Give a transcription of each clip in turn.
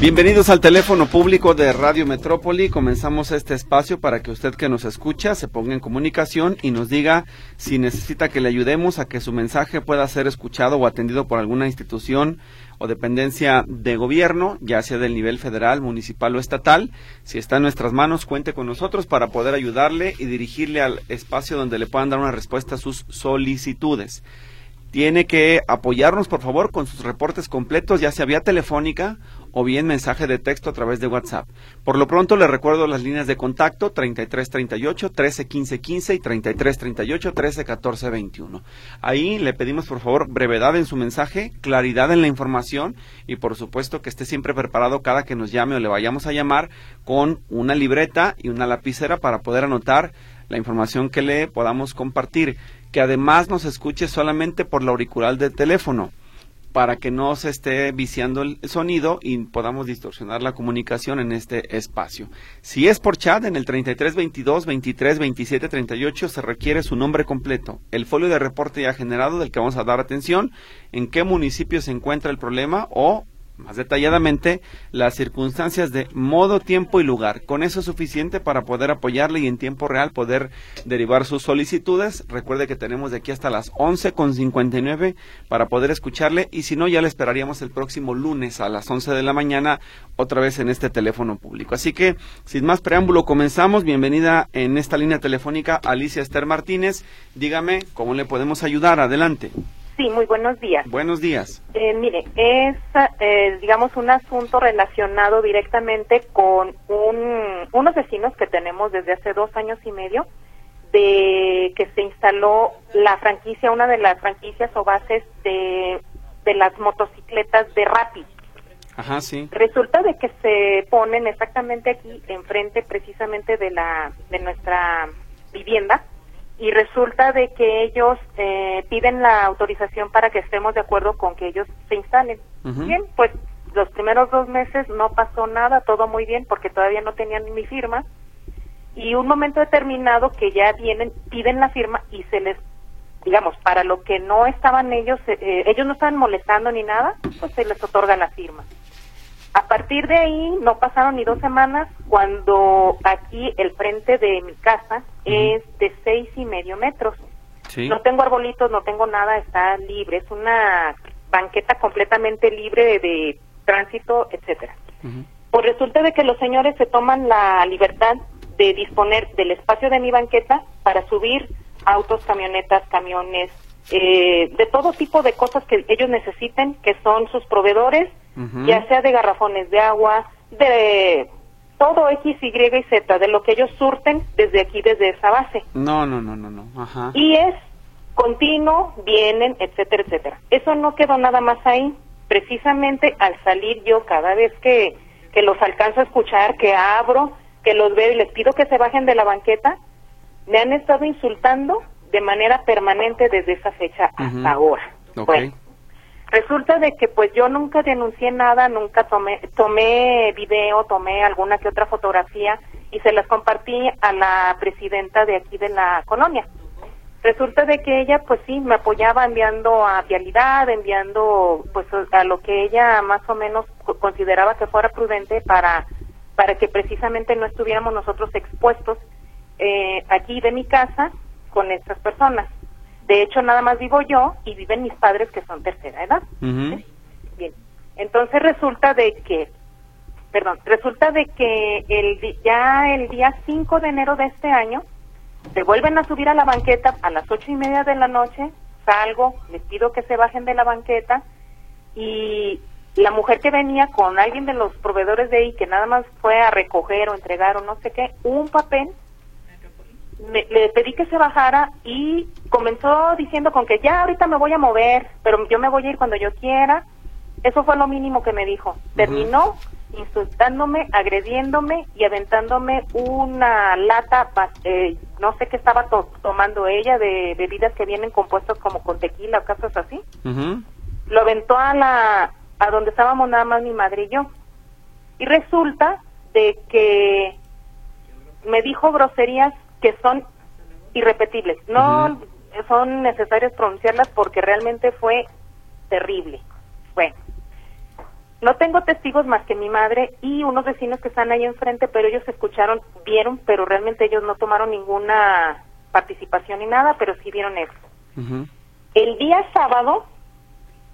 Bienvenidos al teléfono público de Radio Metrópoli. Comenzamos este espacio para que usted que nos escucha se ponga en comunicación y nos diga si necesita que le ayudemos a que su mensaje pueda ser escuchado o atendido por alguna institución o dependencia de gobierno, ya sea del nivel federal, municipal o estatal. Si está en nuestras manos, cuente con nosotros para poder ayudarle y dirigirle al espacio donde le puedan dar una respuesta a sus solicitudes tiene que apoyarnos por favor con sus reportes completos, ya sea vía telefónica o bien mensaje de texto a través de WhatsApp. Por lo pronto le recuerdo las líneas de contacto 3338 131515 y 3338 131421. Ahí le pedimos por favor brevedad en su mensaje, claridad en la información y por supuesto que esté siempre preparado cada que nos llame o le vayamos a llamar con una libreta y una lapicera para poder anotar la información que le podamos compartir que además nos escuche solamente por la auricular del teléfono para que no se esté viciando el sonido y podamos distorsionar la comunicación en este espacio. Si es por chat, en el 3322 23 27 38 se requiere su nombre completo, el folio de reporte ya generado del que vamos a dar atención, en qué municipio se encuentra el problema o más detalladamente las circunstancias de modo, tiempo y lugar. Con eso es suficiente para poder apoyarle y en tiempo real poder derivar sus solicitudes. Recuerde que tenemos de aquí hasta las 11.59 para poder escucharle y si no ya le esperaríamos el próximo lunes a las 11 de la mañana otra vez en este teléfono público. Así que sin más preámbulo comenzamos. Bienvenida en esta línea telefónica Alicia Esther Martínez. Dígame cómo le podemos ayudar. Adelante. Sí, muy buenos días. Buenos días. Eh, mire, es, eh, digamos, un asunto relacionado directamente con un, unos vecinos que tenemos desde hace dos años y medio, de que se instaló la franquicia, una de las franquicias o bases de, de las motocicletas de Rapid. Ajá, sí. Resulta de que se ponen exactamente aquí, enfrente precisamente de la de nuestra vivienda, y resulta de que ellos eh, piden la autorización para que estemos de acuerdo con que ellos se instalen. Bien, pues los primeros dos meses no pasó nada, todo muy bien porque todavía no tenían mi firma y un momento determinado que ya vienen, piden la firma y se les, digamos, para lo que no estaban ellos, eh, eh, ellos no estaban molestando ni nada, pues se les otorga la firma. A partir de ahí no pasaron ni dos semanas cuando aquí el frente de mi casa es de seis y medio metros. No tengo arbolitos, no tengo nada, está libre, es una banqueta completamente libre de, tránsito, etcétera. Pues resulta de que los señores se toman la libertad de disponer del espacio de mi banqueta para subir autos, camionetas, camiones, eh, de todo tipo de cosas que ellos necesiten, que son sus proveedores ya sea de garrafones de agua, de todo X, Y y Z, de lo que ellos surten desde aquí, desde esa base. No, no, no, no, no. Ajá. Y es continuo, vienen, etcétera, etcétera. Eso no quedó nada más ahí. Precisamente al salir yo, cada vez que, que los alcanzo a escuchar, que abro, que los veo y les pido que se bajen de la banqueta, me han estado insultando de manera permanente desde esa fecha hasta ahora. Okay. Resulta de que pues yo nunca denuncié nada, nunca tomé, tomé video, tomé alguna que otra fotografía y se las compartí a la presidenta de aquí de la colonia. Resulta de que ella pues sí me apoyaba enviando a vialidad, enviando pues a lo que ella más o menos consideraba que fuera prudente para para que precisamente no estuviéramos nosotros expuestos eh, aquí de mi casa con estas personas. De hecho, nada más vivo yo y viven mis padres que son tercera edad. Bien. Entonces resulta de que, perdón, resulta de que el, ya el día 5 de enero de este año se vuelven a subir a la banqueta a las ocho y media de la noche, salgo, les pido que se bajen de la banqueta y la mujer que venía con alguien de los proveedores de ahí que nada más fue a recoger o entregar o no sé qué, un papel le pedí que se bajara y comenzó diciendo con que ya ahorita me voy a mover, pero yo me voy a ir cuando yo quiera. Eso fue lo mínimo que me dijo. Terminó, insultándome, agrediéndome y aventándome una lata, eh, no sé qué estaba tomando ella, de bebidas que vienen compuestas como con tequila o cosas así. Lo aventó a la a donde estábamos nada más mi madre y yo. Y resulta de que me dijo groserías que son irrepetibles. No son necesarias pronunciarlas porque realmente fue terrible. Bueno, no tengo testigos más que mi madre y unos vecinos que están ahí enfrente, pero ellos escucharon, vieron, pero realmente ellos no tomaron ninguna participación ni nada, pero sí vieron eso. El día sábado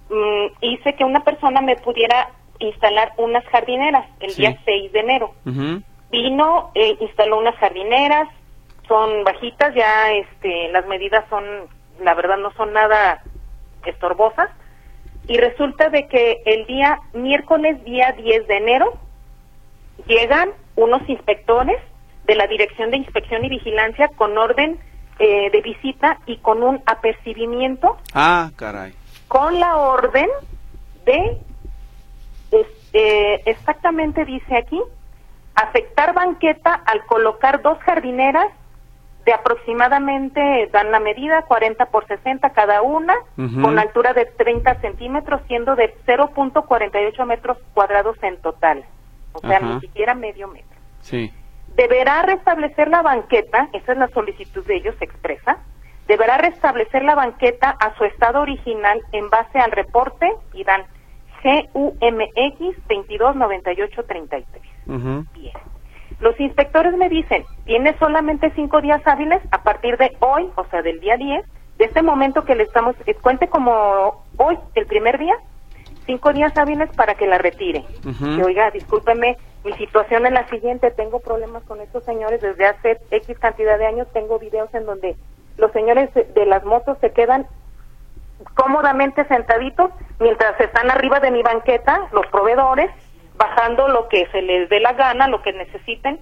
mm, hice que una persona me pudiera instalar unas jardineras, el día 6 de enero. Vino, eh, instaló unas jardineras, son bajitas, ya este, las medidas son, la verdad no son nada estorbosas y resulta de que el día miércoles, día 10 de enero, llegan unos inspectores de la Dirección de Inspección y Vigilancia con orden eh, de visita y con un apercibimiento. Ah, caray. Con la orden de, este, exactamente dice aquí, afectar banqueta al colocar dos jardineras de aproximadamente, dan la medida, 40 por 60 cada una, con altura de 30 centímetros, siendo de 0.48 metros cuadrados en total. O sea, ni siquiera medio metro. Sí. Deberá restablecer la banqueta, esa es la solicitud de ellos expresa, deberá restablecer la banqueta a su estado original en base al reporte y dan GUMX 229833. Bien. Los inspectores me dicen, tiene solamente cinco días hábiles a partir de hoy, o sea, del día 10, de este momento que le estamos, eh, cuente como hoy, el primer día, cinco días hábiles para que la retire. Que oiga, discúlpeme, mi situación es la siguiente, tengo problemas con estos señores desde hace X cantidad de años, tengo videos en donde los señores de las motos se quedan cómodamente sentaditos mientras están arriba de mi banqueta, los proveedores, bajando lo que se les dé la gana, lo que necesiten,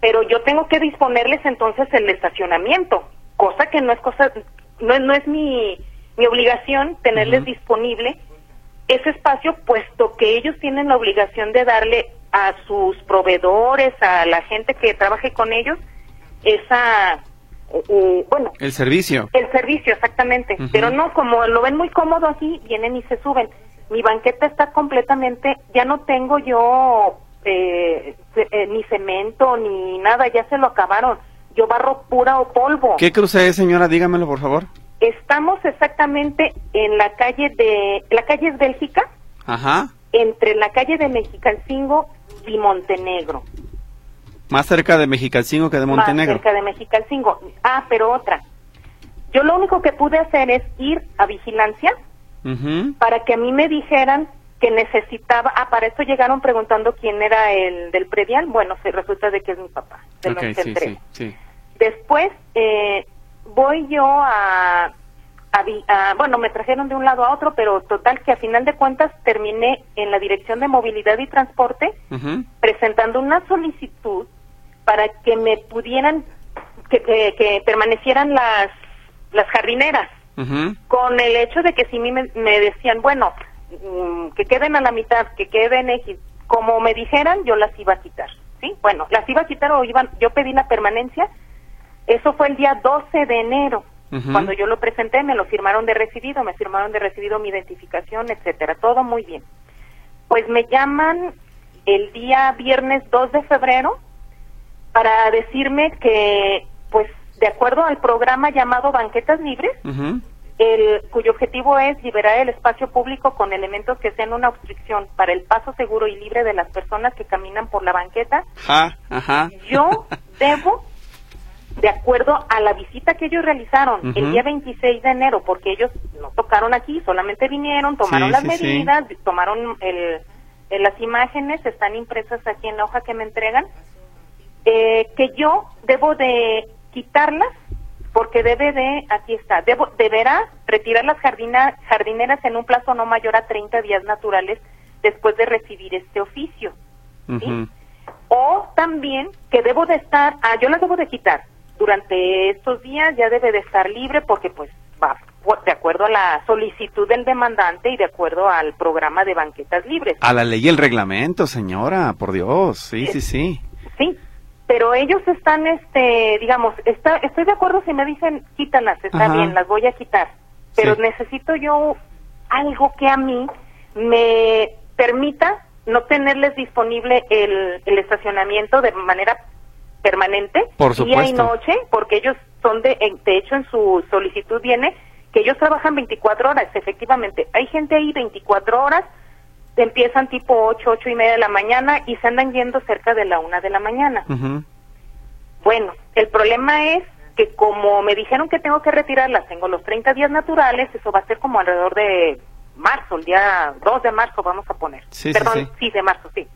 pero yo tengo que disponerles entonces el estacionamiento, cosa que no es cosa, no, no es mi, mi obligación tenerles disponible ese espacio, puesto que ellos tienen la obligación de darle a sus proveedores, a la gente que trabaje con ellos, esa, eh, bueno. El servicio. El servicio, exactamente. Pero no, como lo ven muy cómodo aquí, vienen y se suben mi banqueta está completamente, ya no tengo yo eh, eh, ni cemento ni nada, ya se lo acabaron. Yo barro pura o polvo. ¿Qué cruce es, señora? Dígamelo, por favor. Estamos exactamente en la calle de, la calle es Bélgica. Ajá. Entre la calle de Mexicalcingo y Montenegro. Más cerca de Mexicalcingo que de Montenegro. Más cerca de Mexicalcingo. Ah, pero otra. Yo lo único que pude hacer es ir a vigilancia para que a mí me dijeran que necesitaba, ah, para eso llegaron preguntando quién era el del predial, bueno, se resulta de que es mi papá, Después eh, voy yo a, a, bueno, me trajeron de un lado a otro, pero total que a final de cuentas terminé en la Dirección de Movilidad y Transporte presentando una solicitud para que me pudieran, que, que permanecieran las, las jardineras con el hecho de que si me, me decían, bueno, mm, que queden a la mitad, que queden X, como me dijeran, yo las iba a quitar, ¿sí? Bueno, las iba a quitar o iban, yo pedí la permanencia, eso fue el día 12 de enero, cuando yo lo presenté, me lo firmaron de recibido, me firmaron de recibido mi identificación, etcétera, todo muy bien. Pues me llaman el día viernes 2 de febrero para decirme que, pues, de acuerdo al programa llamado Banquetas Libres, el, cuyo objetivo es liberar el espacio público con elementos que sean una obstrucción para el paso seguro y libre de las personas que caminan por la banqueta. Yo debo, de acuerdo a la visita que ellos realizaron el día 26 de enero, porque ellos no tocaron aquí, solamente vinieron, tomaron las medidas, tomaron el, las imágenes, están impresas aquí en la hoja que me entregan, eh, que yo debo de quitarlas porque debe de, aquí está, debo, deberá retirar las jardineras en un plazo no mayor a 30 días naturales después de recibir este oficio. O también que debo de estar, ah, yo las debo de quitar durante estos días, ya debe de estar libre porque pues va, por- de acuerdo a la solicitud del demandante y de acuerdo al programa de banquetas libres. A la ley y el reglamento, señora, por Dios. Sí, sí, sí. Sí, pero ellos están, este, digamos, está, estoy de acuerdo si me dicen quítalas, está Ajá. bien, las voy a quitar, pero Sí. necesito yo algo que a mí me permita no tenerles disponible el, el estacionamiento de manera permanente, Por día y noche, porque ellos son de, de hecho en su solicitud viene que ellos trabajan 24 horas, efectivamente. Hay gente ahí 24 horas, empiezan tipo 8, 8 y media de la mañana y se andan yendo cerca de la una de la mañana. Bueno, el problema es que como me dijeron que tengo que retirarlas, tengo los 30 días naturales, eso va a ser como alrededor de marzo, el día 2 de marzo vamos a poner. Sí, sí, Perdón, sí. de marzo, sí.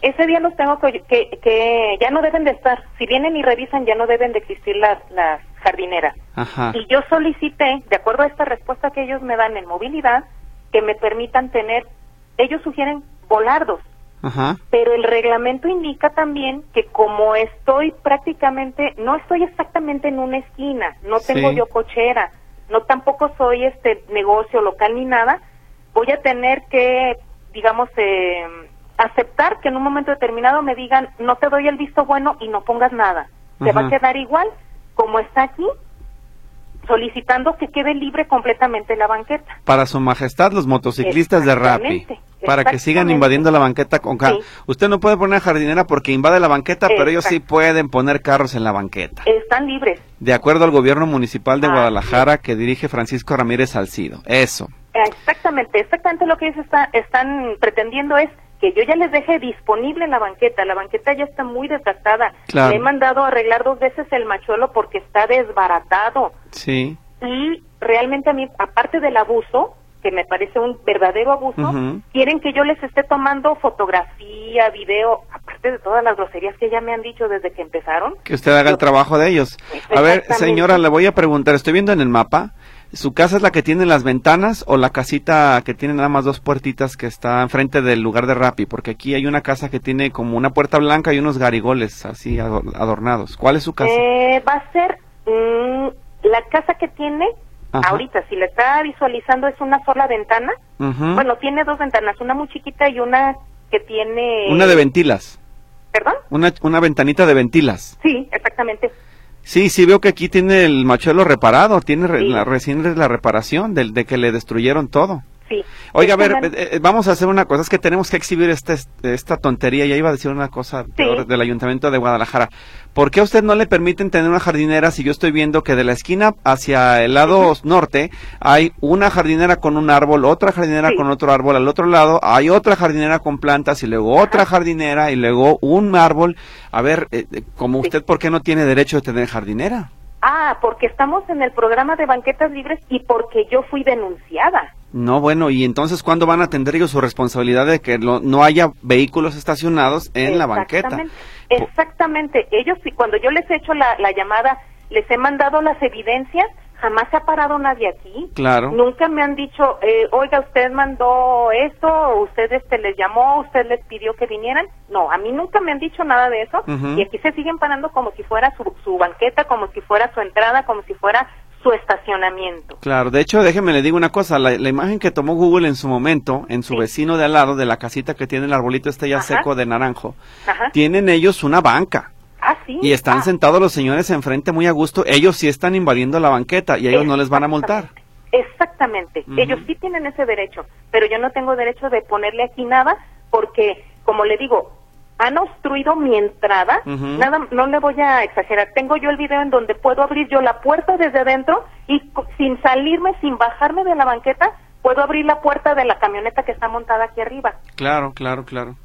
Ese día los tengo que, que, que ya no deben de estar. Si vienen y revisan, ya no deben de existir las, las jardineras. Ajá. Y yo solicité, de acuerdo a esta respuesta que ellos me dan en movilidad, que me permitan tener, ellos sugieren volardos, Ajá. pero el reglamento indica también que como estoy prácticamente, no estoy exactamente en una esquina, no tengo Sí. yo cochera, no tampoco soy este negocio local ni nada, voy a tener que, digamos, eh, aceptar que en un momento determinado me digan, no te doy el visto bueno y no pongas nada. Se va a quedar igual como está aquí, solicitando que quede libre completamente la banqueta. Para su majestad, los motociclistas de Rappi. Para que sigan invadiendo la banqueta con carros. Sí. Usted no puede poner jardinera porque invade la banqueta, pero ellos sí pueden poner carros en la banqueta. Están libres. De acuerdo al gobierno municipal de Guadalajara que dirige Francisco Ramírez Salcido. Eso. Exactamente, exactamente lo que ellos está- están pretendiendo es que yo ya les deje disponible la banqueta. La banqueta ya está muy desgastada. Claro. Le he mandado a arreglar dos veces el machuelo porque está desbaratado. Sí. Y realmente a mí, aparte del abuso, que me parece un verdadero abuso, quieren que yo les esté tomando fotografía, video, aparte de todas las groserías que ya me han dicho desde que empezaron. Que usted haga el trabajo de ellos. A ver, señora, le voy a preguntar, estoy viendo en el mapa, ¿su casa es la que tiene las ventanas o la casita que tiene nada más dos puertitas que está enfrente del lugar de Rappi? Porque aquí hay una casa que tiene como una puerta blanca y unos garigoles así ador- adornados. ¿Cuál es su casa? Eh, va a ser mm, la casa que tiene Ajá. ahorita, si la está visualizando, es una sola ventana. Bueno, tiene dos ventanas, una muy chiquita y una que tiene... Una de ventilas, ¿Perdón? una, una ventanita de ventilas. Sí, exactamente. Sí, sí veo que aquí tiene el machuelo reparado, tiene Sí. la, recién la reparación del de que le destruyeron todo. Sí. Oiga, a ver, Este man- eh, eh, vamos a hacer una cosa, es que tenemos que exhibir este, esta tontería, ya iba a decir una cosa peor del Ayuntamiento de Guadalajara. ¿Por qué a usted no le permiten tener una jardinera si yo estoy viendo que de la esquina hacia el lado norte hay una jardinera con un árbol, otra jardinera Sí. con otro árbol, al otro lado hay otra jardinera con plantas y luego otra jardinera y luego un árbol? A ver, eh, eh, como usted, ¿por qué no tiene derecho de tener jardinera? Ah, porque estamos en el programa de banquetas libres y porque yo fui denunciada. No, bueno, y entonces, ¿cuándo van a atender ellos su responsabilidad de que lo- no haya vehículos estacionados en la banqueta? Exactamente. Ellos, cuando yo les he hecho la, la llamada, les he mandado las evidencias, jamás se ha parado nadie aquí. Claro. Nunca me han dicho, eh, oiga, usted mandó esto, usted este, les llamó, usted les pidió que vinieran. No, a mí nunca me han dicho nada de eso. Y aquí se siguen parando como si fuera su, su banqueta, como si fuera su entrada, como si fuera su estacionamiento. Claro, de hecho, déjeme le digo una cosa, la, la imagen que tomó Google en su momento, en su Sí. vecino de al lado, de la casita que tiene el arbolito este ya Ajá. seco de naranjo, Ajá. tienen ellos una banca. Ah, sí. Y están Ah, sentados los señores enfrente muy a gusto, ellos sí están invadiendo la banqueta y ellos no les van a multar. Exactamente. Ellos sí tienen ese derecho, pero yo no tengo derecho de ponerle aquí nada porque, como le digo, han obstruido mi entrada. Ujú. Nada, no le voy a exagerar. Tengo yo el video en donde puedo abrir yo la puerta desde adentro y sin salirme, sin bajarme de la banqueta, puedo abrir la puerta de la camioneta que está montada aquí arriba. Claro, claro, claro.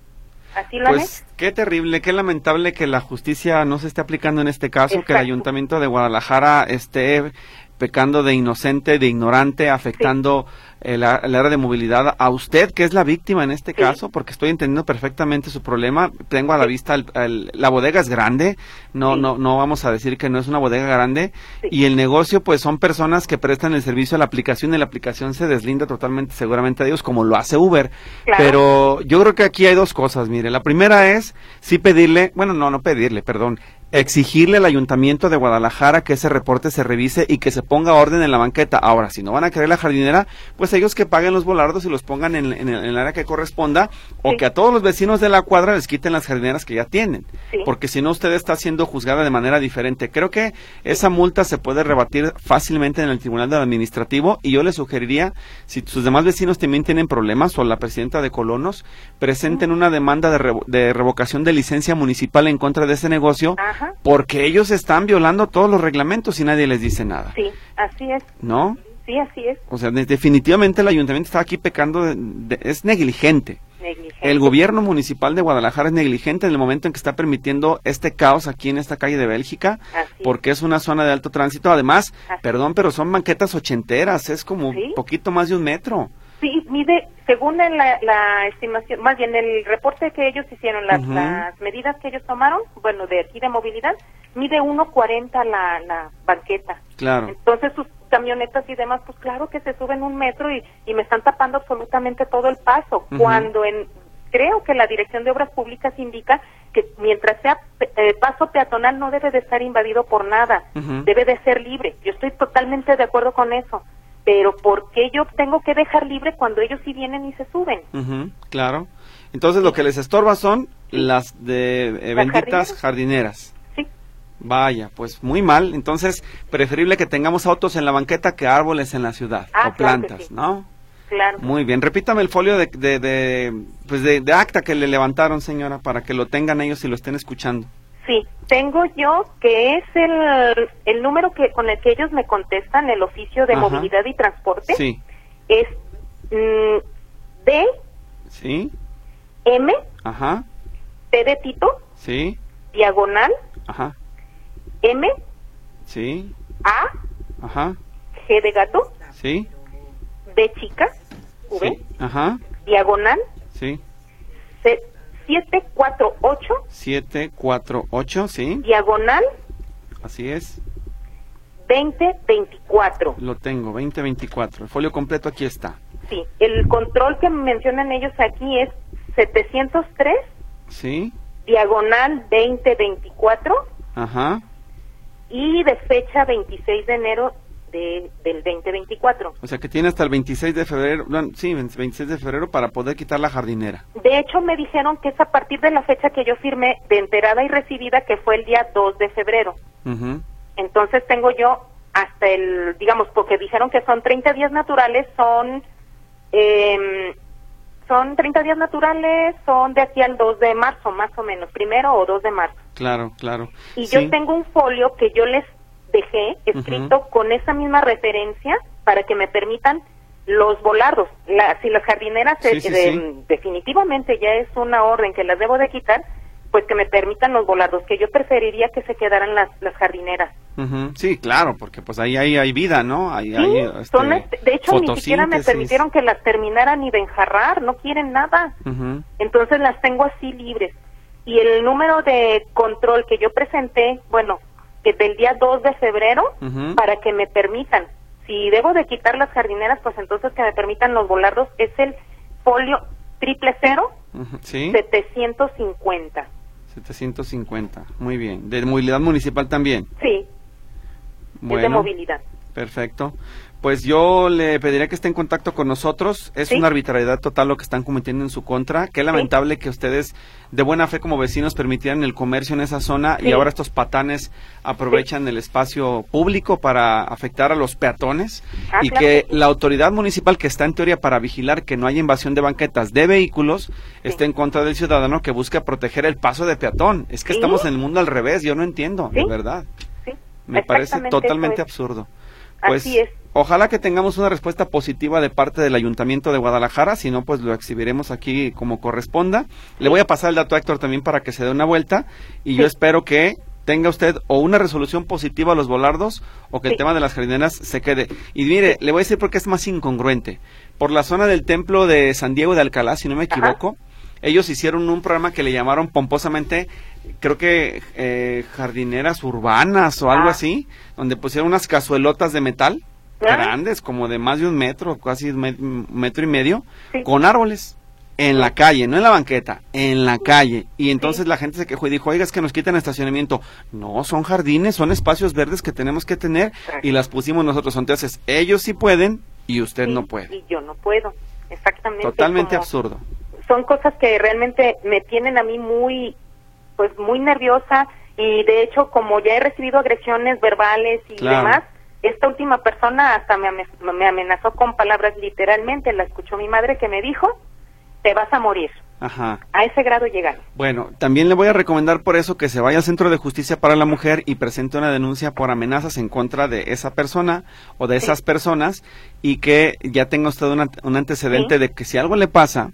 Así lo Pues qué terrible, qué lamentable que la justicia no se esté aplicando en este caso, que el ayuntamiento de Guadalajara esté pecando de inocente, de ignorante, afectando el, a- el área de movilidad a usted, que es la víctima en este Sí. caso, porque estoy entendiendo perfectamente su problema. Tengo a la vista, el- el- la bodega es grande, no, Sí. no, no vamos a decir que no es una bodega grande, y el negocio pues son personas que prestan el servicio a la aplicación y la aplicación se deslinda totalmente seguramente de ellos, como lo hace Uber. Claro. Pero yo creo que aquí hay dos cosas, mire. La primera es sí pedirle, bueno, no, no pedirle, perdón, exigirle al ayuntamiento de Guadalajara que ese reporte se revise y que se ponga orden en la banqueta. Ahora, si no van a querer la jardinera, pues ellos que paguen los volardos y los pongan en, el, área que corresponda o que a todos los vecinos de la cuadra les quiten las jardineras que ya tienen. Porque si no, usted está siendo juzgada de manera diferente. Creo que esa multa se puede rebatir fácilmente en el Tribunal del Administrativo y yo le sugeriría, si sus demás vecinos también tienen problemas o la presidenta de Colonos, presenten una demanda de, de revocación de licencia municipal en contra de ese negocio. Porque ellos están violando todos los reglamentos y nadie les dice nada. Sí, así es. ¿No? Sí, así es. O sea, definitivamente el ayuntamiento está aquí pecando, es negligente. Negligente. El gobierno municipal de Guadalajara es negligente en el momento en que está permitiendo este caos aquí en esta calle de Bélgica, porque es una zona de alto tránsito. Además, perdón, pero son banquetas ochenteras, es como un poquito más de un metro. Sí, mide, según la, estimación, más bien el reporte que ellos hicieron, las, las medidas que ellos tomaron, bueno, de aquí de movilidad, mide 1.40 la, la banqueta. Claro. Entonces sus camionetas y demás, pues claro que se suben un metro y, y me están tapando absolutamente todo el paso. Cuando en creo que la Dirección de Obras Públicas indica que mientras sea eh, paso peatonal no debe de estar invadido por nada, debe de ser libre. Yo estoy totalmente de acuerdo con eso pero ¿por qué yo tengo que dejar libre cuando ellos sí vienen y se suben? claro. Entonces lo que les estorba son las de eh, benditas jardineras? Sí. Vaya, pues muy mal. Entonces, preferible que tengamos autos en la banqueta que árboles en la ciudad ah, o plantas, ¿no? Claro. Muy bien. Repítame el folio de, de, de pues de, de acta que le levantaron, señora, para que lo tengan ellos y lo estén escuchando. Sí, tengo yo que es el, el número que con el que ellos me contestan el oficio de movilidad y transporte. Sí. Es mm, D. Sí. M. Ajá. T de Tito. Sí. Diagonal. Ajá. M. Sí. A. Ajá. G de gato. Sí. D chica. V. Ajá. Diagonal. Sí. C 748. 748, sí. Diagonal. Así es. 2024. Lo tengo, 2024. El folio completo aquí está. Sí, el control que mencionan ellos aquí es 703. Sí. Diagonal 2024. Ajá. Y de fecha 26 de enero del 2024. O sea que tiene hasta el 26 de febrero, sí, 26 de febrero para poder quitar la jardinera. De hecho, me dijeron que es a partir de la fecha que yo firmé de enterada y recibida, que fue el día 2 de febrero. Entonces tengo yo hasta el, digamos, porque dijeron que son 30 días naturales, son... Eh, son 30 días naturales, son de aquí al 2 de marzo, más o menos, primero o 2 de marzo. Claro, claro. Y yo tengo un folio que yo les dejé escrito con esa misma referencia para que me permitan los volardos. si las jardineras definitivamente ya es una orden que las debo de quitar, pues que me permitan los volardos, que yo preferiría que se quedaran las, las jardineras. Sí, claro, porque pues ahí, hay vida, ¿no? Ahí, este, de hecho ni siquiera me permitieron que las terminaran ni de enjarrar, no quieren nada. Entonces las tengo así libres. Y el número de control que yo presenté, bueno, que del día 2 de febrero para que me permitan. Si debo de quitar las jardineras, pues entonces que me permitan los volardos. Es el folio triple cero, 750. 750, muy bien. ¿De movilidad municipal también? Sí. es de movilidad. Perfecto. Pues yo le pediría que esté en contacto con nosotros. Es una arbitrariedad total lo que están cometiendo en su contra. Qué lamentable que ustedes, de buena fe como vecinos, permitieran el comercio en esa zona y ahora estos patanes aprovechan el espacio público para afectar a los peatones ah, y que la autoridad municipal que está en teoría para vigilar que no haya invasión de banquetas de vehículos esté en contra del ciudadano que busca proteger el paso de peatón. Es que estamos en el mundo al revés, yo no entiendo, de verdad. Me parece totalmente absurdo. Pues, Así es. Ojalá que tengamos una respuesta positiva de parte del Ayuntamiento de Guadalajara, si no, pues lo exhibiremos aquí como corresponda. Le voy a pasar el dato a Héctor también para que se dé una vuelta y yo espero que tenga usted o una resolución positiva a los volardos o que el tema de las jardineras se quede. Y mire, le voy a decir porque es más incongruente. Por la zona del templo de San Diego de Alcalá, si no me equivoco, ellos hicieron un programa que le llamaron pomposamente, creo que eh, jardineras urbanas o algo ah. así, donde pusieron unas cazuelotas de metal grandes, como de más de un metro, casi un metro y medio, con árboles. en la calle, no en la banqueta, en la calle. Y entonces la gente se quejó y dijo, oiga, es que nos quitan estacionamiento. No, son jardines, son espacios verdes que tenemos que tener y las pusimos nosotros. Entonces, ellos sí pueden y usted no puede. Y yo no puedo, exactamente. Totalmente absurdo. Son cosas que realmente me tienen a mí muy, pues muy nerviosa y de hecho como ya he recibido agresiones verbales y demás, esta última persona hasta me, me amenazó con palabras literalmente, la escuchó mi madre que me dijo, te vas a morir. Ajá. A ese grado llegan. Bueno, también le voy a recomendar por eso que se vaya al Centro de Justicia para la Mujer y presente una denuncia por amenazas en contra de esa persona o de esas personas y que ya tenga usted un antecedente de que si algo le pasa,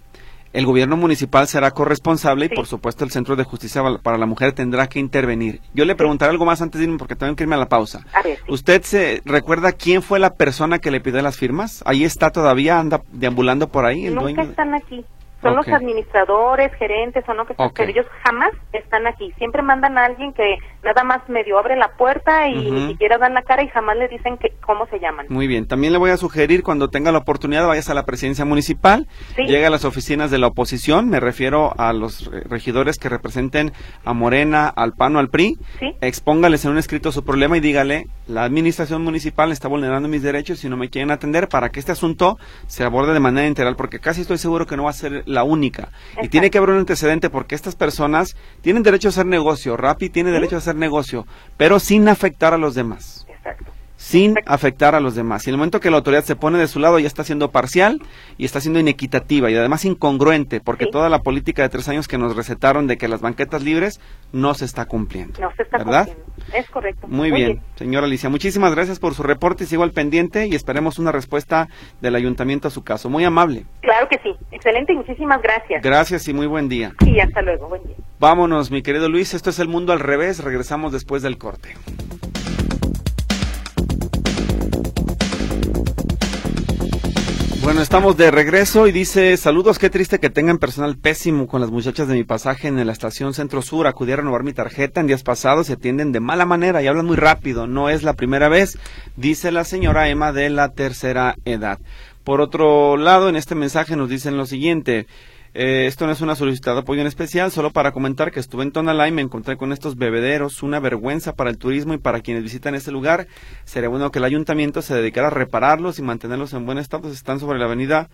el gobierno municipal será corresponsable y por supuesto el Centro de Justicia para la Mujer tendrá que intervenir. Yo le preguntaré algo más antes de irme porque tengo que irme a la pausa. ¿Usted se recuerda quién fue la persona que le pidió las firmas? Ahí está todavía, anda deambulando por ahí. El Nunca están aquí. Son los administradores, gerentes o no que están, pero ellos jamás están aquí. Siempre mandan a alguien que nada más medio abre la puerta y ni siquiera dan la cara y jamás le dicen que cómo se llaman. Muy bien. También le voy a sugerir cuando tenga la oportunidad vayas a la presidencia municipal, llega a las oficinas de la oposición, me refiero a los regidores que representen a Morena, al PAN o al PRI, expóngales en un escrito su problema y dígale, la administración municipal está vulnerando mis derechos y no me quieren atender para que este asunto se aborde de manera integral, porque casi estoy seguro que no va a ser la única. Y tiene que haber un antecedente porque estas personas tienen derecho a hacer negocio, Rappi tiene derecho a hacer negocio, pero sin afectar a los demás. Exacto sin afectar a los demás. Y en el momento que la autoridad se pone de su lado ya está siendo parcial y está siendo inequitativa y además incongruente, porque toda la política de tres años que nos recetaron de que las banquetas libres no se está cumpliendo. No se está ¿verdad? cumpliendo. Es correcto. Muy, bien. señora Alicia. Muchísimas gracias por su reporte. Sigo al pendiente y esperemos una respuesta del ayuntamiento a su caso. Muy amable. Claro que sí. Excelente y muchísimas gracias. Gracias y muy buen día. Sí, hasta luego. Buen día. Vámonos, mi querido Luis. Esto es el mundo al revés. Regresamos después del corte. Bueno, estamos de regreso y dice, saludos, qué triste que tengan personal pésimo con las muchachas de mi pasaje en la estación Centro Sur. Acudí a renovar mi tarjeta en días pasados y atienden de mala manera y hablan muy rápido. No es la primera vez, dice la señora Emma de la tercera edad. Por otro lado, en este mensaje nos dicen lo siguiente. Eh, esto no es una solicitud de apoyo en especial, solo para comentar que estuve en Tonalá y me encontré con estos bebederos, una vergüenza para el turismo y para quienes visitan este lugar. Sería bueno que el ayuntamiento se dedicara a repararlos y mantenerlos en buen estado. Están sobre la avenida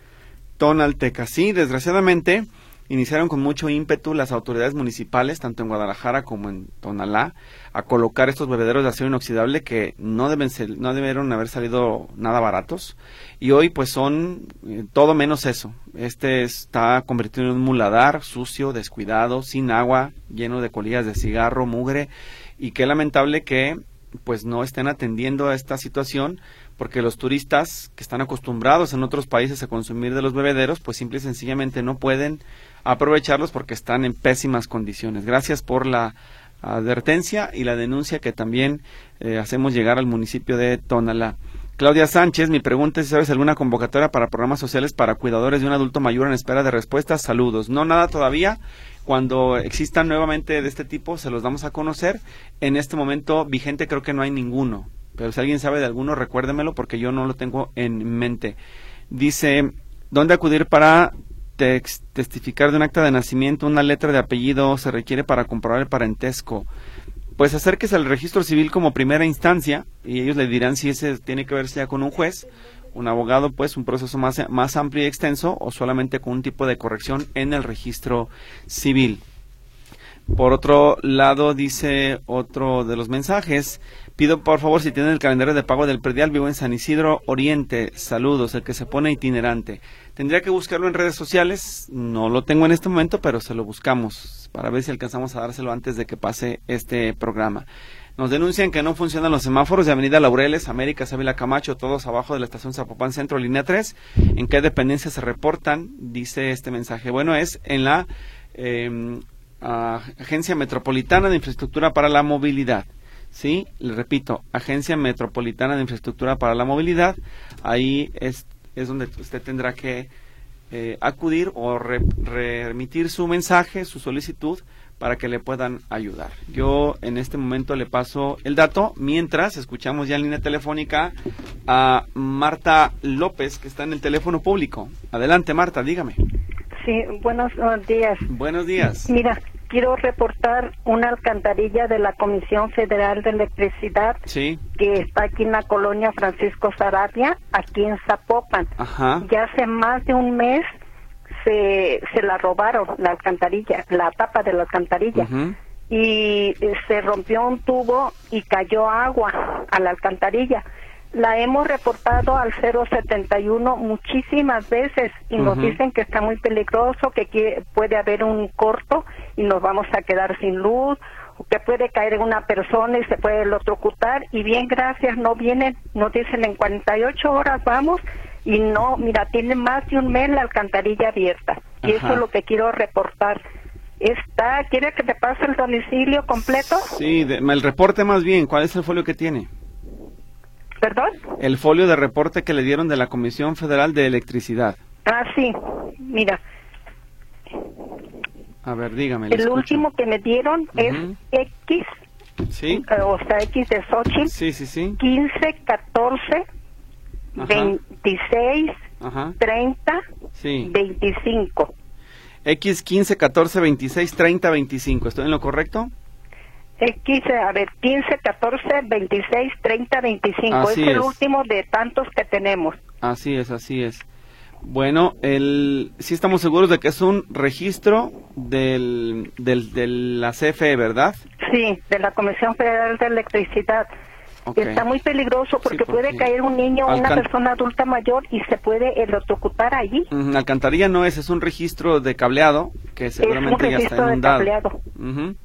Tonalteca. Sí, desgraciadamente, iniciaron con mucho ímpetu las autoridades municipales, tanto en Guadalajara como en Tonalá, a colocar estos bebederos de acero inoxidable que no deben ser, no debieron haber salido nada baratos y hoy pues son eh, todo menos eso. Este está convertido en un muladar sucio, descuidado, sin agua, lleno de colillas de cigarro, mugre y qué lamentable que pues no estén atendiendo a esta situación porque los turistas que están acostumbrados en otros países a consumir de los bebederos pues simple y sencillamente no pueden aprovecharlos porque están en pésimas condiciones. Gracias por la advertencia y la denuncia que también eh, hacemos llegar al municipio de Tonalá. Claudia Sánchez, mi pregunta es si sabes alguna convocatoria para programas sociales para cuidadores de un adulto mayor en espera de respuestas. Saludos. No, nada todavía. Cuando existan nuevamente de este tipo, se los damos a conocer. En este momento vigente creo que no hay ninguno. Pero si alguien sabe de alguno, recuérdemelo porque yo no lo tengo en mente. Dice, ¿dónde acudir para testificar de un acta de nacimiento, una letra de apellido se requiere para comprobar el parentesco. Pues acérquese al registro civil como primera instancia y ellos le dirán si ese tiene que verse ya con un juez, un abogado, pues un proceso más, más amplio y extenso o solamente con un tipo de corrección en el registro civil. Por otro lado, dice otro de los mensajes, pido por favor si tienen el calendario de pago del predial, vivo en San Isidro Oriente, saludos, el que se pone itinerante. Tendría que buscarlo en redes sociales, no lo tengo en este momento, pero se lo buscamos para ver si alcanzamos a dárselo antes de que pase este programa. Nos denuncian que no funcionan los semáforos de Avenida Laureles, América, Ávila Camacho, todos abajo de la estación Zapopan Centro, línea 3. ¿En qué dependencias se reportan? Dice este mensaje. Bueno, es en la eh, Agencia Metropolitana de Infraestructura para la Movilidad. ¿Sí? Le repito, Agencia Metropolitana de Infraestructura para la Movilidad. Ahí es, es donde usted tendrá que eh, acudir o remitir su mensaje, su solicitud, para que le puedan ayudar. Yo en este momento le paso el dato, mientras escuchamos ya en línea telefónica a Marta López, que está en el teléfono público. Adelante, Marta, dígame. Sí, buenos días. Buenos días. Mira, quiero reportar una alcantarilla de la Comisión Federal de Electricidad Sí. que está aquí en la colonia Francisco Sarabia, aquí en Zapopan. Ajá. Ya hace más de un mes se, se la robaron, la alcantarilla, la tapa de la alcantarilla. Y eh, se rompió un tubo y cayó agua a la alcantarilla. La hemos reportado al 071 muchísimas veces y nos dicen que está muy peligroso, que puede haber un corto y nos vamos a quedar sin luz, que puede caer una persona y se puede electrocutar. Y bien, gracias, no vienen, nos dicen en 48 horas vamos y no, mira, tiene más de un mes la alcantarilla abierta. Y eso es lo que quiero reportar. Está, ¿quiere que te pase el domicilio completo? Sí, de- el reporte más bien, ¿cuál es el folio que tiene? ¿Perdón? El folio de reporte que le dieron de la Comisión Federal de Electricidad. Ah, sí, mira, A ver, dígame. el escucho. último que me dieron Ujú. es X, Sí, o sea, X de Xochitl, sí, sí, sí. 15, 14, Ajá. 26, Ajá, 30, sí. 25. X 15, 14, 26, 30, 25. ¿Estoy en lo correcto? X, a ver, 15, 14, 26, 30, 25. Así es el es. último de tantos que tenemos. Así es, así es. Bueno, el, sí estamos seguros de que es un registro del, del, de la CFE, ¿verdad? Sí, de la Comisión Federal de Electricidad. Ok. Está muy peligroso porque, Sí, porque puede caer un niño o una persona adulta mayor y se puede electrocutar allí. Ujú, Alcantarilla no es, es un registro de cableado que seguramente ya está registro de inundado. cableado. Ujú.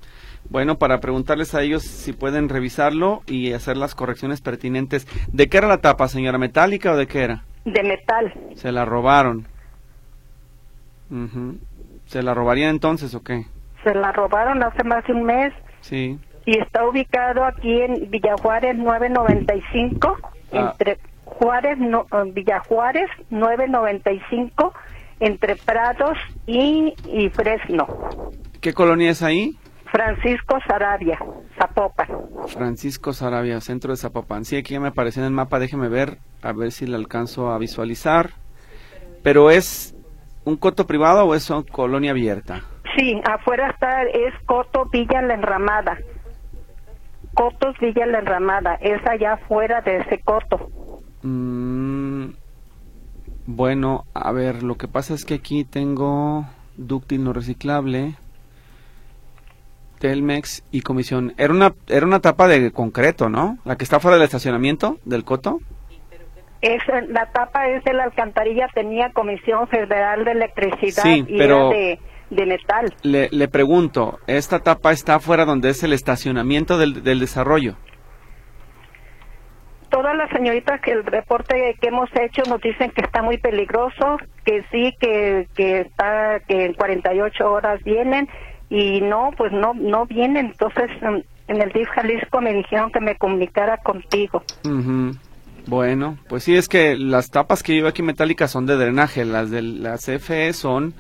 Bueno, para preguntarles a ellos si pueden revisarlo y hacer las correcciones pertinentes. ¿De qué era la tapa, señora? ¿Metálica o de qué era? De metal. Se la robaron. ¿Se la robarían entonces o qué? Se la robaron hace más de un mes Sí. y está ubicado aquí en Villajuárez 995, Ah. entre Juárez, no, eh, Villajuárez 995, entre Prados y, y Fresno. ¿Qué colonia es ahí? Francisco Sarabia, Zapopan. Francisco Sarabia, centro de Zapopan. Sí, aquí ya me apareció en el mapa, déjeme ver, a ver si le alcanzo a visualizar. Pero es un coto privado o es una colonia abierta? Sí, afuera está, es Coto Villa La Enramada. Cotos Villa La Enramada, es allá afuera de ese coto. Mm, bueno, a ver, lo que pasa es que aquí tengo dúctil no reciclable, Telmex y comisión. Era una, era una tapa de concreto, ¿no? La que está fuera del estacionamiento del coto. Es, la tapa es de la alcantarilla, tenía Comisión Federal de Electricidad Sí, y pero- era de, de metal. Le, le pregunto, ¿esta tapa está fuera donde es el estacionamiento del, del desarrollo? Todas las señoritas que el reporte que hemos hecho nos dicen que está muy peligroso, que sí, que, que está, que en 48 horas vienen y no, pues no, no vienen. Entonces, en el DIF Jalisco me dijeron que me comunicara contigo. Ujú. Bueno, pues sí, es que las tapas que yo aquí metálicas son de drenaje, las de la CFE son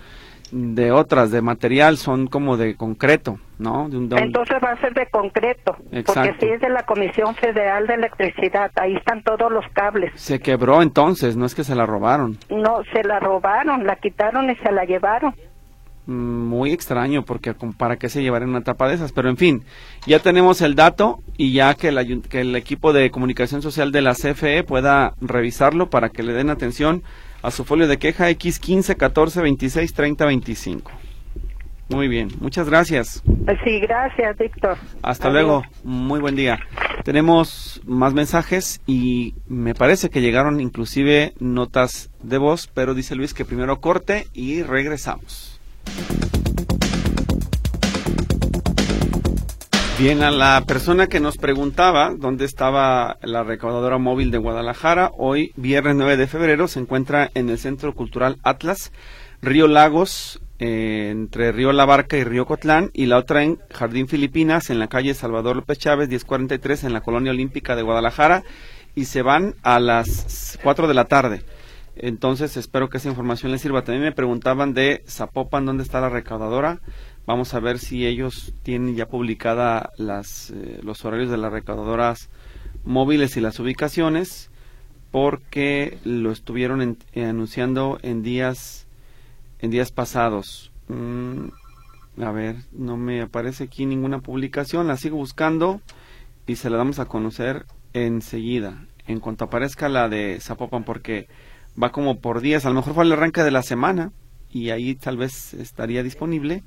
de otras, de material, son como de concreto, ¿no? De un, de un- Entonces va a ser de concreto, porque Exacto. sí es de la Comisión Federal de Electricidad, ahí están todos los cables. Se quebró entonces, no es que se la robaron. No, se la robaron, la quitaron y se la llevaron. Muy extraño, porque para qué se llevarían una tapa de esas, pero en fin, ya tenemos el dato y ya que el, que el equipo de comunicación social de la CFE pueda revisarlo para que le den atención a su folio de queja X 15 14 26 30 25. Muy bien, muchas gracias. Sí, gracias, Víctor. Hasta Adiós. luego, muy buen día. Tenemos más mensajes y me parece que llegaron inclusive notas de voz, pero dice Luis que primero corte y regresamos. Bien, a la persona que nos preguntaba dónde estaba la recaudadora móvil de Guadalajara, hoy, viernes 9 de febrero, se encuentra en el Centro Cultural Atlas, Río Lagos, eh, entre Río La Barca y Río Cotlán, y la otra en Jardín Filipinas, en la calle Salvador López Chávez, 1043, en la Colonia Olímpica de Guadalajara, y se van a las 4 de la tarde. Entonces, espero que esa información les sirva. También me preguntaban de Zapopan, ¿dónde está la recaudadora? Vamos a ver si ellos tienen ya publicada las, eh, los horarios de las recaudadoras móviles y las ubicaciones, porque lo estuvieron eh, anunciando en días en días pasados. Mm, a ver, no me aparece aquí ninguna publicación, la sigo buscando y se la damos a conocer enseguida, en cuanto aparezca la de Zapopan, porque va como por días, a lo mejor fue el arranque de la semana y ahí tal vez estaría disponible,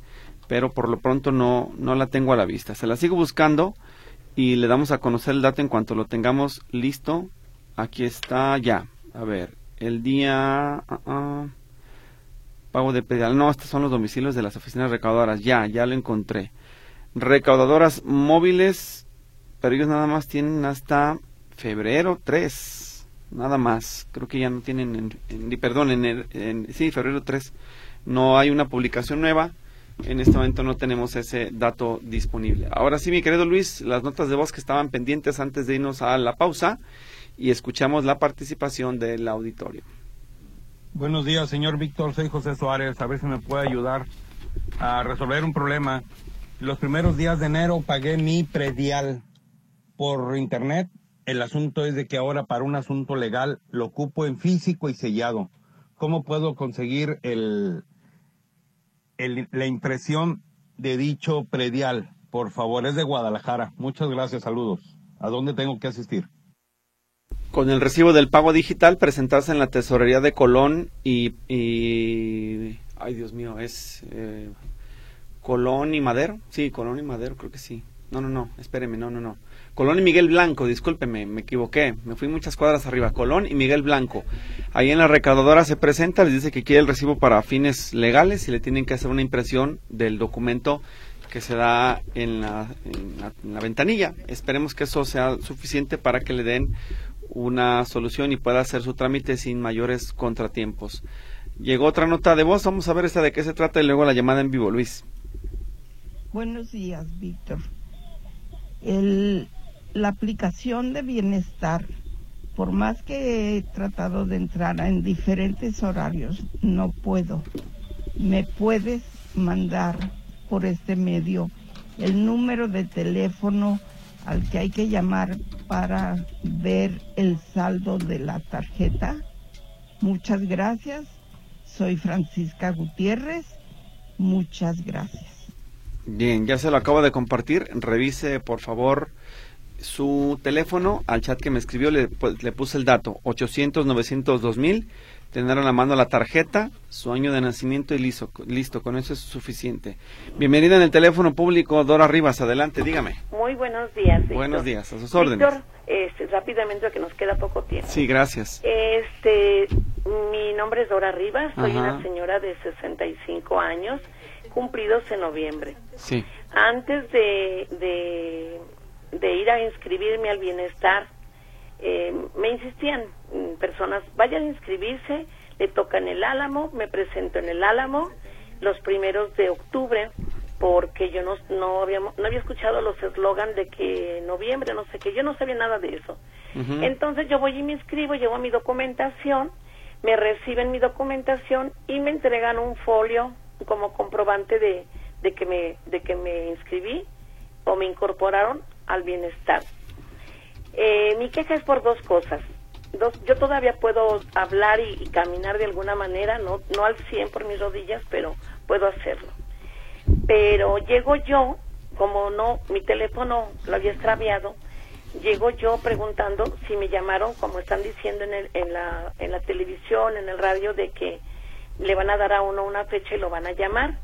pero por lo pronto no, no la tengo a la vista. Se la sigo buscando y le damos a conocer el dato en cuanto lo tengamos listo. Aquí está ya. A ver, el día... Ah, pago de pedal. No, estos son los domicilios de las oficinas recaudadoras. Ya, ya lo encontré. Recaudadoras móviles, pero ellos nada más tienen hasta febrero 3. Nada más. Creo que ya no tienen, en, perdón, en, el, en sí, febrero 3. No hay una publicación nueva. En este momento no tenemos ese dato disponible. Ahora sí, mi querido Luis, las notas de voz que estaban pendientes antes de irnos a la pausa y escuchamos la participación del auditorio. Buenos días, señor Víctor. Soy José Suárez. A ver si me puede ayudar a resolver un problema. Los primeros días de enero pagué mi predial por internet. El asunto es de que ahora para un asunto legal lo ocupo en físico y sellado. ¿Cómo puedo conseguir el, la impresión de dicho predial? Por favor, es de Guadalajara. Muchas gracias, saludos. ¿A dónde tengo que asistir? con el recibo del pago digital presentarse en la tesorería de Colón y, ay Dios mío, es eh, Colón y Madero, sí, Colón y Madero, creo que sí. No, no, no, espéreme, no, no, no. Colón y Miguel Blanco, discúlpeme, me equivoqué, me fui muchas cuadras arriba. Colón y Miguel Blanco. Ahí en la recaudadora se presenta, les dice que quiere el recibo para fines legales y le tienen que hacer una impresión del documento que se da en la, en la ventanilla. Esperemos que eso sea suficiente para que le den una solución y pueda hacer su trámite sin mayores contratiempos. Llegó otra nota de voz, vamos a ver esta de qué se trata y luego la llamada en vivo, Luis. Buenos días, Víctor. La aplicación de bienestar, por más que he tratado de entrar en diferentes horarios, no puedo. ¿Me puedes mandar por este medio el número de teléfono al que hay que llamar para ver el saldo de la tarjeta. Muchas gracias. Soy Francisca Gutiérrez. Muchas gracias. Bien, ya se lo acabo de compartir. Revise, por favor, su teléfono. Al chat que me escribió le, pues, le puse el dato 800 900 2000 tener a la mano la tarjeta, su año de nacimiento y listo, listo, con eso es suficiente. Bienvenida en el teléfono público, Dora Rivas, adelante, dígame. Muy buenos días. Víctor. Buenos días, a sus órdenes. Este, rápidamente, que nos queda poco tiempo. Sí, gracias. Este, mi nombre es Dora Rivas, soy una señora de 65 años, cumplidos en noviembre. Sí. Antes de, de, de ir a inscribirme al bienestar, eh, me insistían personas, vayan a inscribirse, le tocan el álamo, me presento en el álamo los primeros de octubre, porque yo no, no, había, no había escuchado los eslogan de que noviembre, no sé qué, yo no sabía nada de eso. Entonces yo voy y me inscribo, llevo mi documentación, me reciben mi documentación y me entregan un folio como comprobante de, de, que, me, de que me inscribí o me incorporaron al bienestar. Eh, mi queja es por dos cosas. Dos, yo todavía puedo hablar y, caminar de alguna manera, no, no al 100 por mis rodillas, pero puedo hacerlo. Pero llego yo, como no, mi teléfono lo había extraviado, llego yo preguntando si me llamaron, como están diciendo en, el, en, la, en la televisión, en el radio, de que le van a dar a uno una fecha y lo van a llamar.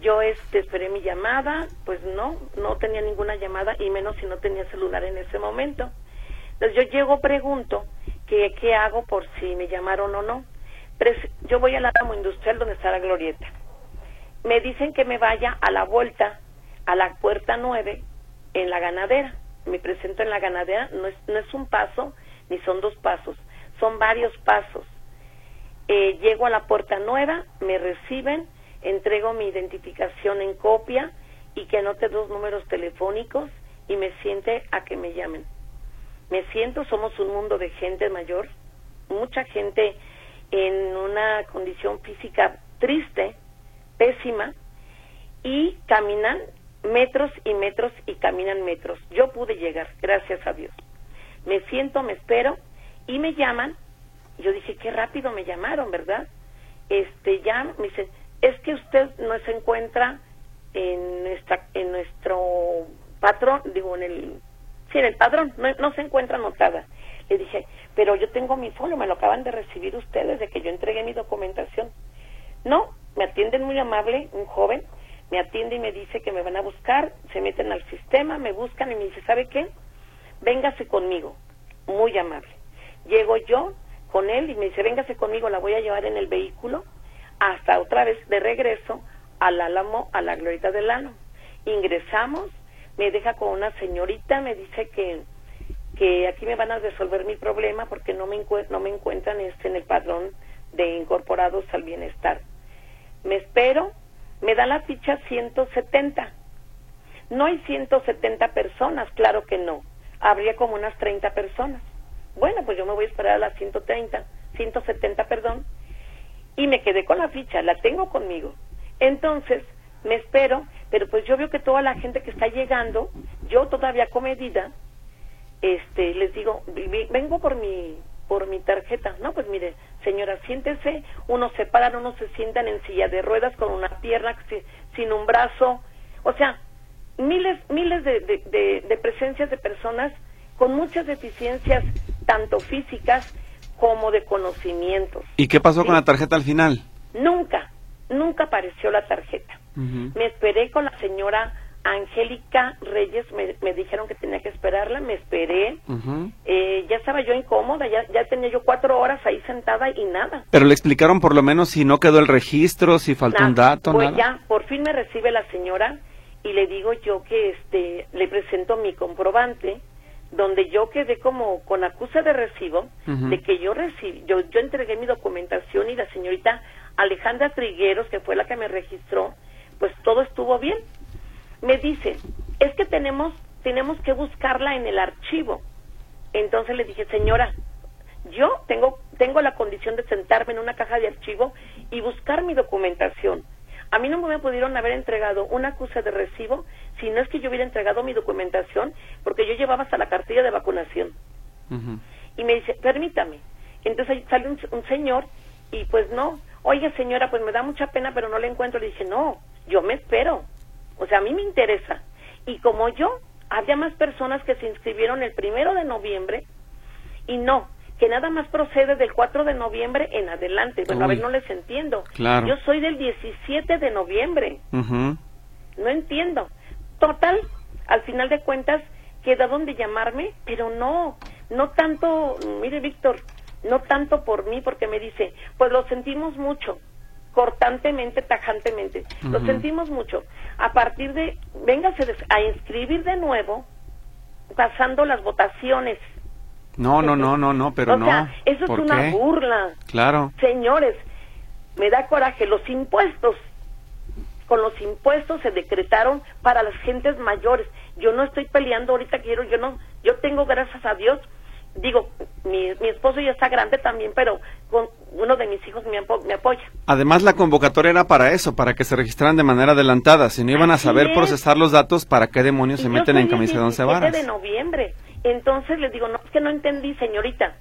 Yo este, esperé mi llamada, pues no, no tenía ninguna llamada y menos si no tenía celular en ese momento. Entonces yo llego, pregunto que, qué hago por si me llamaron o no. yo voy al átomo industrial donde está la glorieta. Me dicen que me vaya a la vuelta, a la puerta 9, en la ganadera. Me presento en la ganadera, no es, no es un paso, ni son dos pasos, son varios pasos. Eh, llego a la puerta nueva, me reciben, entrego mi identificación en copia y que anote dos números telefónicos y me siente a que me llamen. Me siento, somos un mundo de gente mayor, mucha gente en una condición física triste, pésima, y caminan metros y metros y caminan metros. Yo pude llegar, gracias a Dios. Me siento, me espero y me llaman. Yo dije, qué rápido me llamaron, ¿verdad? este, ya me dice, es que usted no se encuentra en nuestra, en nuestro patrón, digo, en el, sí, en el padrón, no, no se encuentra anotada. Le dije, pero yo tengo mi folio, me lo acaban de recibir ustedes de que yo entregué mi documentación. No, me atienden muy amable, un joven, me atiende y me dice que me van a buscar, se meten al sistema, me buscan y me dice, ¿sabe qué? Véngase conmigo, muy amable. Llego yo con él y me dice, véngase conmigo, la voy a llevar en el vehículo hasta otra vez de regreso al Álamo, a la Glorita del Álamo. Ingresamos, me deja con una señorita, me dice que que aquí me van a resolver mi problema porque no me, no me encuentran este, en el padrón de incorporados al bienestar. Me espero, me da la ficha 170. No hay 170 personas, claro que no. Habría como unas 30 personas. Bueno, pues yo me voy a esperar a las 130, 170, perdón. Y me quedé con la ficha, la tengo conmigo. Entonces, me espero, pero pues yo veo que toda la gente que está llegando, yo todavía comedida, este, les digo, vengo por mi por mi tarjeta. No, pues mire, señora, siéntese, unos se paran, unos se sientan en silla de ruedas con una pierna sin un brazo. O sea, miles, miles de, de, presencias de personas con muchas deficiencias, tanto físicas como de conocimientos. ¿Y qué pasó con la tarjeta al final? Nunca, nunca apareció la tarjeta. Me esperé con la señora Angélica Reyes me, dijeron que tenía que esperarla, me esperé, eh, ya estaba yo incómoda, ya, ya tenía yo cuatro horas ahí sentada y nada. Pero le explicaron por lo menos si no quedó el registro, si faltó un dato, pues ya, por fin me recibe la señora y le digo yo que este, le presento mi comprobante, donde yo quedé como con acusa de recibo de que yo recibí, yo, yo entregué mi documentación y la señorita Alejandra Trigueros, que fue la que me registró, pues todo estuvo bien me dice, es que tenemos, tenemos que buscarla en el archivo. Entonces le dije, señora, yo tengo, tengo la condición de sentarme en una caja de archivo y buscar mi documentación. A mí no me pudieron haber entregado una acusa de recibo si no es que yo hubiera entregado mi documentación porque yo llevaba hasta la cartilla de vacunación. Y me dice, permítame. Entonces sale un, un, señor y pues no, oye señora, pues me da mucha pena pero no le encuentro. Le dije, no, yo me espero. O sea, a mí me interesa. Y como yo, había más personas que se inscribieron el primero de noviembre y no, que nada más procede del 4 de noviembre en adelante. Bueno, a ver, no les entiendo. Yo soy del 17 de noviembre. No entiendo. Total, al final de cuentas, queda donde llamarme, pero no, no tanto, mire Víctor, no tanto por mí, porque me dice, pues lo sentimos mucho, cortantemente, tajantemente. Lo sentimos mucho. A partir de, véngase a inscribir de nuevo, pasando las votaciones. No, no, no, no, no, pero no. Sea, eso es una burla. Claro. Señores, me da coraje. Los impuestos, con los impuestos se decretaron para las gentes mayores. Yo no estoy peleando ahorita, quiero, yo no, yo tengo, gracias a Dios, digo, mi, mi esposo ya está grande también, pero con uno de mis hijos me, me, apoya. Además, la convocatoria era para eso, para que se registraran de manera adelantada. Si no iban a saber procesar los datos, ¿para qué demonios se meten en camisa de once varas? de noviembre. Entonces le digo, no, es que no entendí, señorita.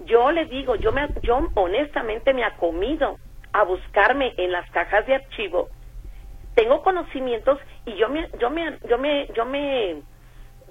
Yo le digo, yo, me, yo honestamente me ha comido a buscarme en las cajas de archivo. Tengo conocimientos y yo me, yo me, yo me, yo me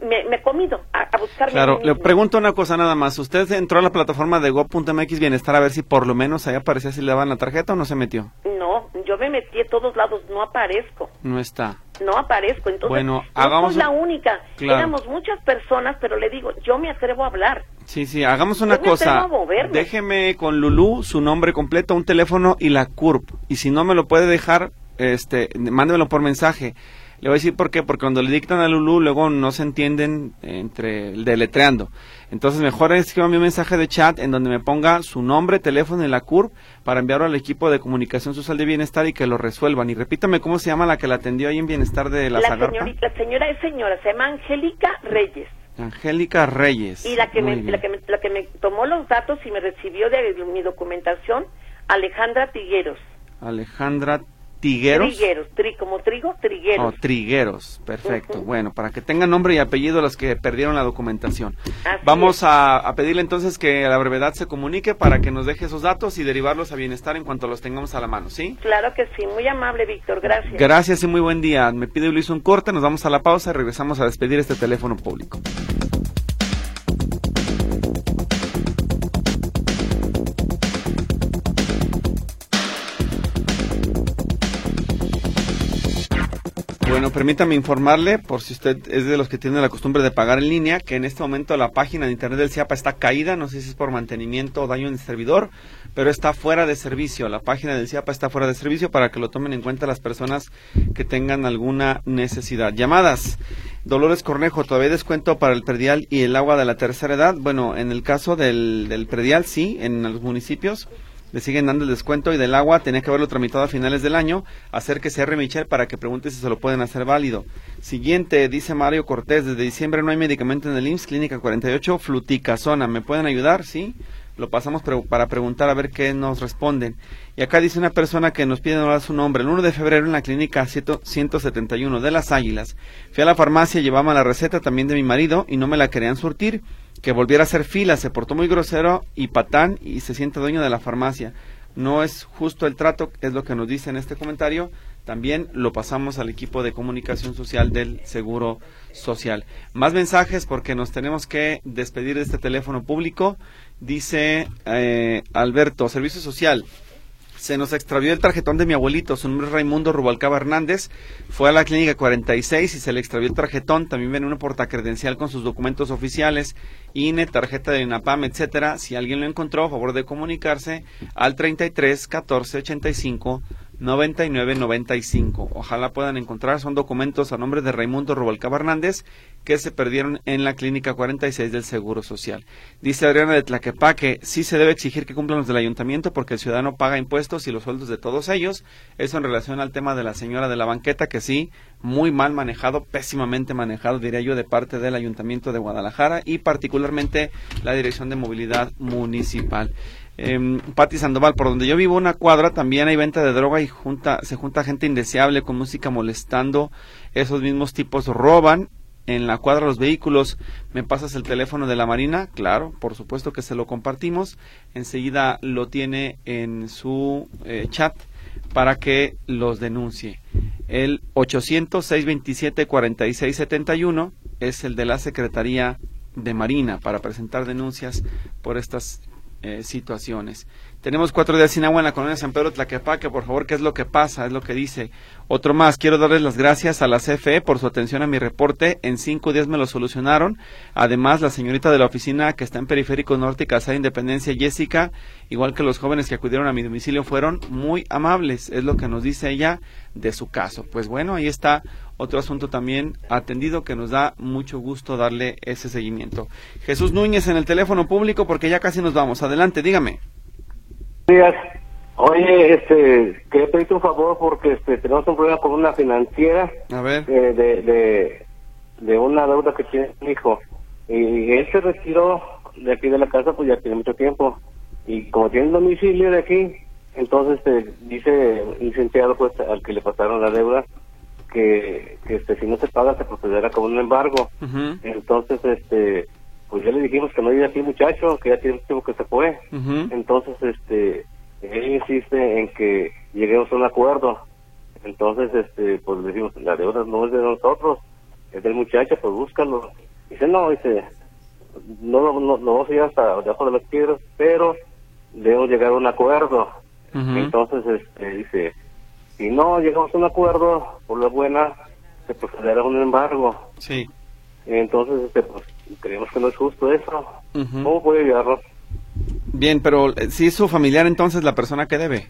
me, he comido a, buscar. Claro, le pregunto una cosa nada más. ¿Usted entró a la plataforma de go.mx Bienestar a ver si por lo menos ahí aparecía si le daban la tarjeta o no se metió? No, yo me metí a todos lados, no aparezco. No está. No aparezco, entonces bueno, hagamos la única. Éramos muchas personas, pero le digo, yo me atrevo a hablar. Sí, sí, hagamos una cosa. Déjeme con Lulú su nombre completo, un teléfono y la CURP. Y si no me lo puede dejar, este, mándemelo por mensaje. Le voy a decir por qué, porque cuando le dictan a Lulu luego no se entienden entre el deletreando. Entonces mejor escríbame un mensaje de chat en donde me ponga su nombre, teléfono y la CURP para enviarlo al equipo de comunicación social de bienestar y que lo resuelvan. Y repítame cómo se llama la que la atendió ahí en bienestar de la, la Señorita, la señora es señora, se llama Angélica Reyes. Angélica Reyes. Y la que, me, la que, me, la que me tomó los datos y me recibió de mi documentación, Alejandra Tigueros. Alejandra ¿Tigueros? Trigueros, tri, como trigo, trigueros. Oh, trigueros, perfecto. Bueno, para que tengan nombre y apellido los que perdieron la documentación. Así Vamos a, a pedirle entonces que a la brevedad se comunique para que nos deje esos datos y derivarlos a bienestar en cuanto los tengamos a la mano, ¿sí? Claro que sí, muy amable, Víctor, gracias. Gracias y muy buen día. Me pide Luis un corte, nos vamos a la pausa y regresamos a despedir este teléfono público. Permítame informarle, por si usted es de los que tienen la costumbre de pagar en línea, que en este momento la página de internet del CIAPA está caída, no sé si es por mantenimiento o daño en el servidor, pero está fuera de servicio. La página del CIAPA está fuera de servicio para que lo tomen en cuenta las personas que tengan alguna necesidad. Llamadas. Dolores Cornejo, ¿todavía descuento para el predial y el agua de la tercera edad? Bueno, en el caso del, del predial, sí, en los municipios le siguen dando el descuento y del agua tenía que haberlo tramitado a finales del año. Acérquese a R. Michel para que pregunte si se lo pueden hacer válido. Siguiente, dice Mario Cortés, desde diciembre no hay medicamento en el IMSS, Clínica 48, fluticasona. ¿Me pueden ayudar? Sí. Lo pasamos para preguntar a ver qué nos responden. Y acá dice una persona que nos pide dar su nombre. El 1 de febrero en la clínica 100 171 de las Águilas. Fui a la farmacia, llevaba la receta también de mi marido y no me la querían surtir. Que volviera a hacer fila, se portó muy grosero y patán y se siente dueño de la farmacia. No es justo el trato, es lo que nos dice en este comentario. También lo pasamos al equipo de comunicación social del Seguro Social. Más mensajes porque nos tenemos que despedir de este teléfono público. Dice eh, Alberto, Servicio Social. Se nos extravió el tarjetón de mi abuelito, su nombre es Raimundo Rubalcaba Hernández. Fue a la clínica 46 y se le extravió el tarjetón. También viene una portacredencial con sus documentos oficiales, INE, tarjeta de INAPAM, etcétera. Si alguien lo encontró, a favor de comunicarse al 33 14 85 99 95. Ojalá puedan encontrar, son documentos a nombre de Raimundo Rubalcaba Hernández que se perdieron en la clínica 46 del Seguro Social. Dice Adriana de Tlaquepaque, sí se debe exigir que cumplan los del ayuntamiento porque el ciudadano paga impuestos y los sueldos de todos ellos. Eso en relación al tema de la señora de la banqueta, que sí, muy mal manejado, pésimamente manejado, diría yo, de parte del ayuntamiento de Guadalajara y particularmente la Dirección de Movilidad Municipal. Eh, Pati Sandoval, por donde yo vivo, una cuadra, también hay venta de droga y junta, se junta gente indeseable con música molestando. Esos mismos tipos roban en la cuadra los vehículos. ¿Me pasas el teléfono de la Marina? Claro, por supuesto que se lo compartimos. Enseguida lo tiene en su eh, chat para que los denuncie. El 800-627-4671 es el de la Secretaría de Marina para presentar denuncias por estas eh, situaciones. Tenemos cuatro días sin agua en la colonia San Pedro Tlaquepaque. Por favor, ¿qué es lo que pasa? Es lo que dice. Otro más. Quiero darles las gracias a la CFE por su atención a mi reporte. En cinco días me lo solucionaron. Además, la señorita de la oficina que está en Periférico Norte y de Independencia, Jessica, igual que los jóvenes que acudieron a mi domicilio, fueron muy amables. Es lo que nos dice ella de su caso. Pues bueno, ahí está otro asunto también atendido que nos da mucho gusto darle ese seguimiento. Jesús Núñez en el teléfono público porque ya casi nos vamos. Adelante, dígame. Días. Oye, este, quería pedirte un favor porque este, tenemos un problema con una financiera A ver. eh, de, de, de una deuda que tiene mi hijo. Y él se retiró de aquí de la casa, pues ya tiene mucho tiempo. Y como tiene el domicilio de aquí, entonces este, dice un licenciado pues al que le pasaron la deuda que, que este, si no se paga se procederá con un embargo. Entonces, este, pues ya le dijimos que no vive aquí muchacho, que ya tiene tiempo que se fue. Entonces, este, él insiste en que lleguemos a un acuerdo. Entonces, este, pues le decimos, la deuda no es de nosotros, es del muchacho, pues búscalo. Dice, no, dice, no, no, no, no vamos a ir hasta debajo de las piedras, pero debemos llegar a un acuerdo. Entonces, este, dice, si no llegamos a un acuerdo, por la buena, se procederá a un embargo. Sí. Entonces, este, pues, creemos que no es justo eso. Ujú. ¿Cómo puede ayudarnos? Bien, pero eh, si es su familiar, entonces la persona que debe.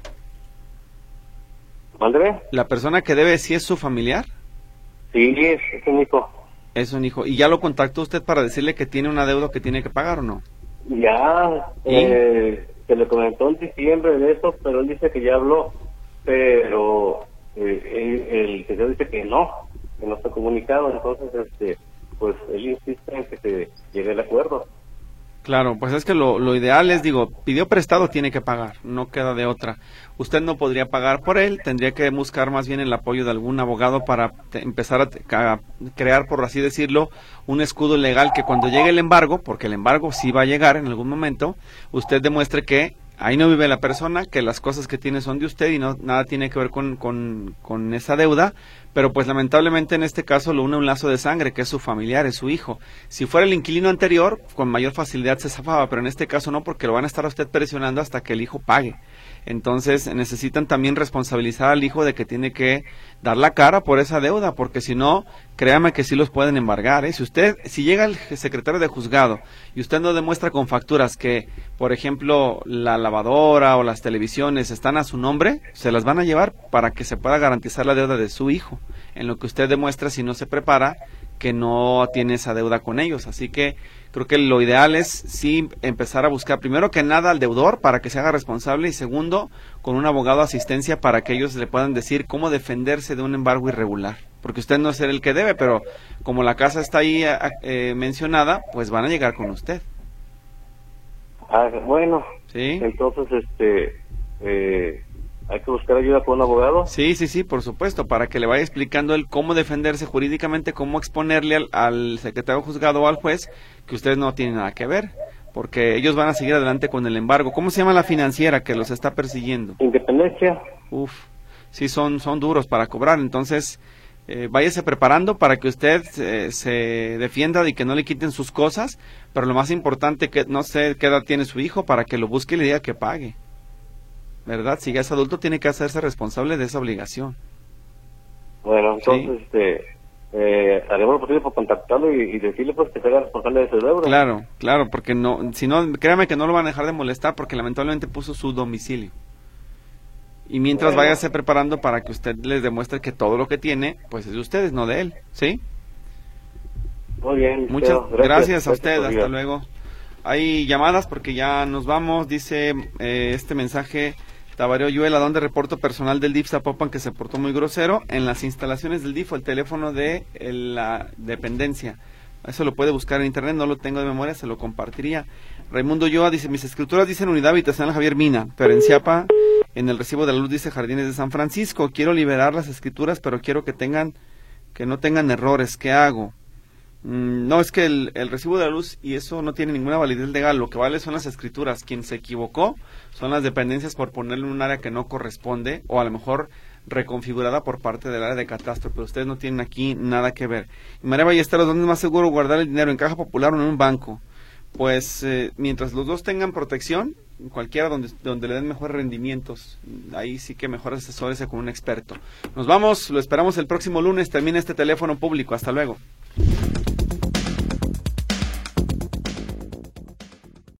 Mándeme. La persona que debe, si es su familiar, Sí, es, es un hijo. es un hijo. ¿Y ya lo contactó usted para decirle que tiene una deuda que tiene que pagar o no? Ya, ¿Y? eh, se le comentó en diciembre de eso, pero él dice que ya habló, pero eh, él- el señor dice que no, que no está comunicado, entonces, este, pues él insiste en que se llegue al acuerdo. Claro, pues es que lo, lo, ideal es, digo, pidió prestado, tiene que pagar, no queda de otra. Usted no podría pagar por él, tendría que buscar más bien el apoyo de algún abogado para empezar a, crear, por así decirlo, un escudo legal que cuando llegue el embargo, porque el embargo sí va a llegar en algún momento, usted demuestre que ahí no vive la persona, que las cosas que tiene son de usted y no nada tiene que ver con, con, con esa deuda pero pues lamentablemente en este caso lo une un lazo de sangre, que es su familiar, es su hijo. Si fuera el inquilino anterior, con mayor facilidad se zafaba, pero en este caso no, porque lo van a estar a usted presionando hasta que el hijo pague. Entonces necesitan también responsabilizar al hijo de que tiene que dar la cara por esa deuda, porque si no, créame que sí los pueden embargar. ¿eh? Si usted, si llega el secretario de juzgado y usted no demuestra con facturas que, por ejemplo, la lavadora o las televisiones están a su nombre, se las van a llevar para que se pueda garantizar la deuda de su hijo en lo que usted demuestra si no se prepara que no tiene esa deuda con ellos. Así que creo que lo ideal es sí empezar a buscar primero que nada al deudor para que se haga responsable y segundo con un abogado de asistencia para que ellos le puedan decir cómo defenderse de un embargo irregular. Porque usted no es el que debe, pero como la casa está ahí eh, mencionada, pues van a llegar con usted. Ah, bueno. Sí. Entonces, este, eh, ¿Hay que buscar ayuda con un abogado? Sí, sí, sí, por supuesto, para que le vaya explicando él cómo defenderse jurídicamente, cómo exponerle al, secretario juzgado o al juez que usted no tiene nada que ver, porque ellos van a seguir adelante con el embargo. ¿Cómo se llama la financiera que los está persiguiendo? Independencia. Uf, sí, son, son duros para cobrar, entonces eh, váyase preparando para que usted eh, se defienda y que no le quiten sus cosas, pero lo más importante que no sé qué edad tiene su hijo para que lo busque y le diga que pague. ¿Verdad? Si ya es adulto, tiene que hacerse responsable de esa obligación. Bueno, entonces, este, eh, haremos lo posible por contactarlo y, decirle pues que se haga responsable de su deuda. Claro, claro, porque no, si no, créame que no lo van a dejar de molestar porque lamentablemente puso su domicilio. Y mientras vaya váyase preparando para que usted les demuestre que todo lo que tiene, pues es de ustedes, no de él, ¿sí? Muy bien. Muchas gracias, a usted, hasta luego. Hay llamadas porque ya nos vamos, dice eh, este mensaje Tabareo Yuela, donde reporto personal del DIF Zapopan que se portó muy grosero. En las instalaciones del DIF, el teléfono de la dependencia. Eso lo puede buscar en internet, no lo tengo de memoria, se lo compartiría. Raimundo Yoa dice, mis escrituras dicen unidad habitacional Javier Mina, pero en Ciapa, en el recibo de la luz dice Jardines de San Francisco. Quiero liberar las escrituras, pero quiero que tengan, que no tengan errores. ¿Qué hago? Mm, no, es que el, recibo de la luz y eso no tiene ninguna validez legal. Lo que vale son las escrituras. Quien se equivocó son las dependencias por ponerle en un área que no corresponde o a lo mejor reconfigurada por parte del área de catastro, pero ustedes no tienen aquí nada que ver. Y María Ballesteros, ¿dónde es más seguro guardar el dinero? ¿En caja popular o en un banco? Pues eh, mientras los dos tengan protección, cualquiera donde, donde le den mejores rendimientos, ahí sí que mejor asesores con un experto. Nos vamos, lo esperamos el próximo lunes, termina este teléfono público. Hasta luego.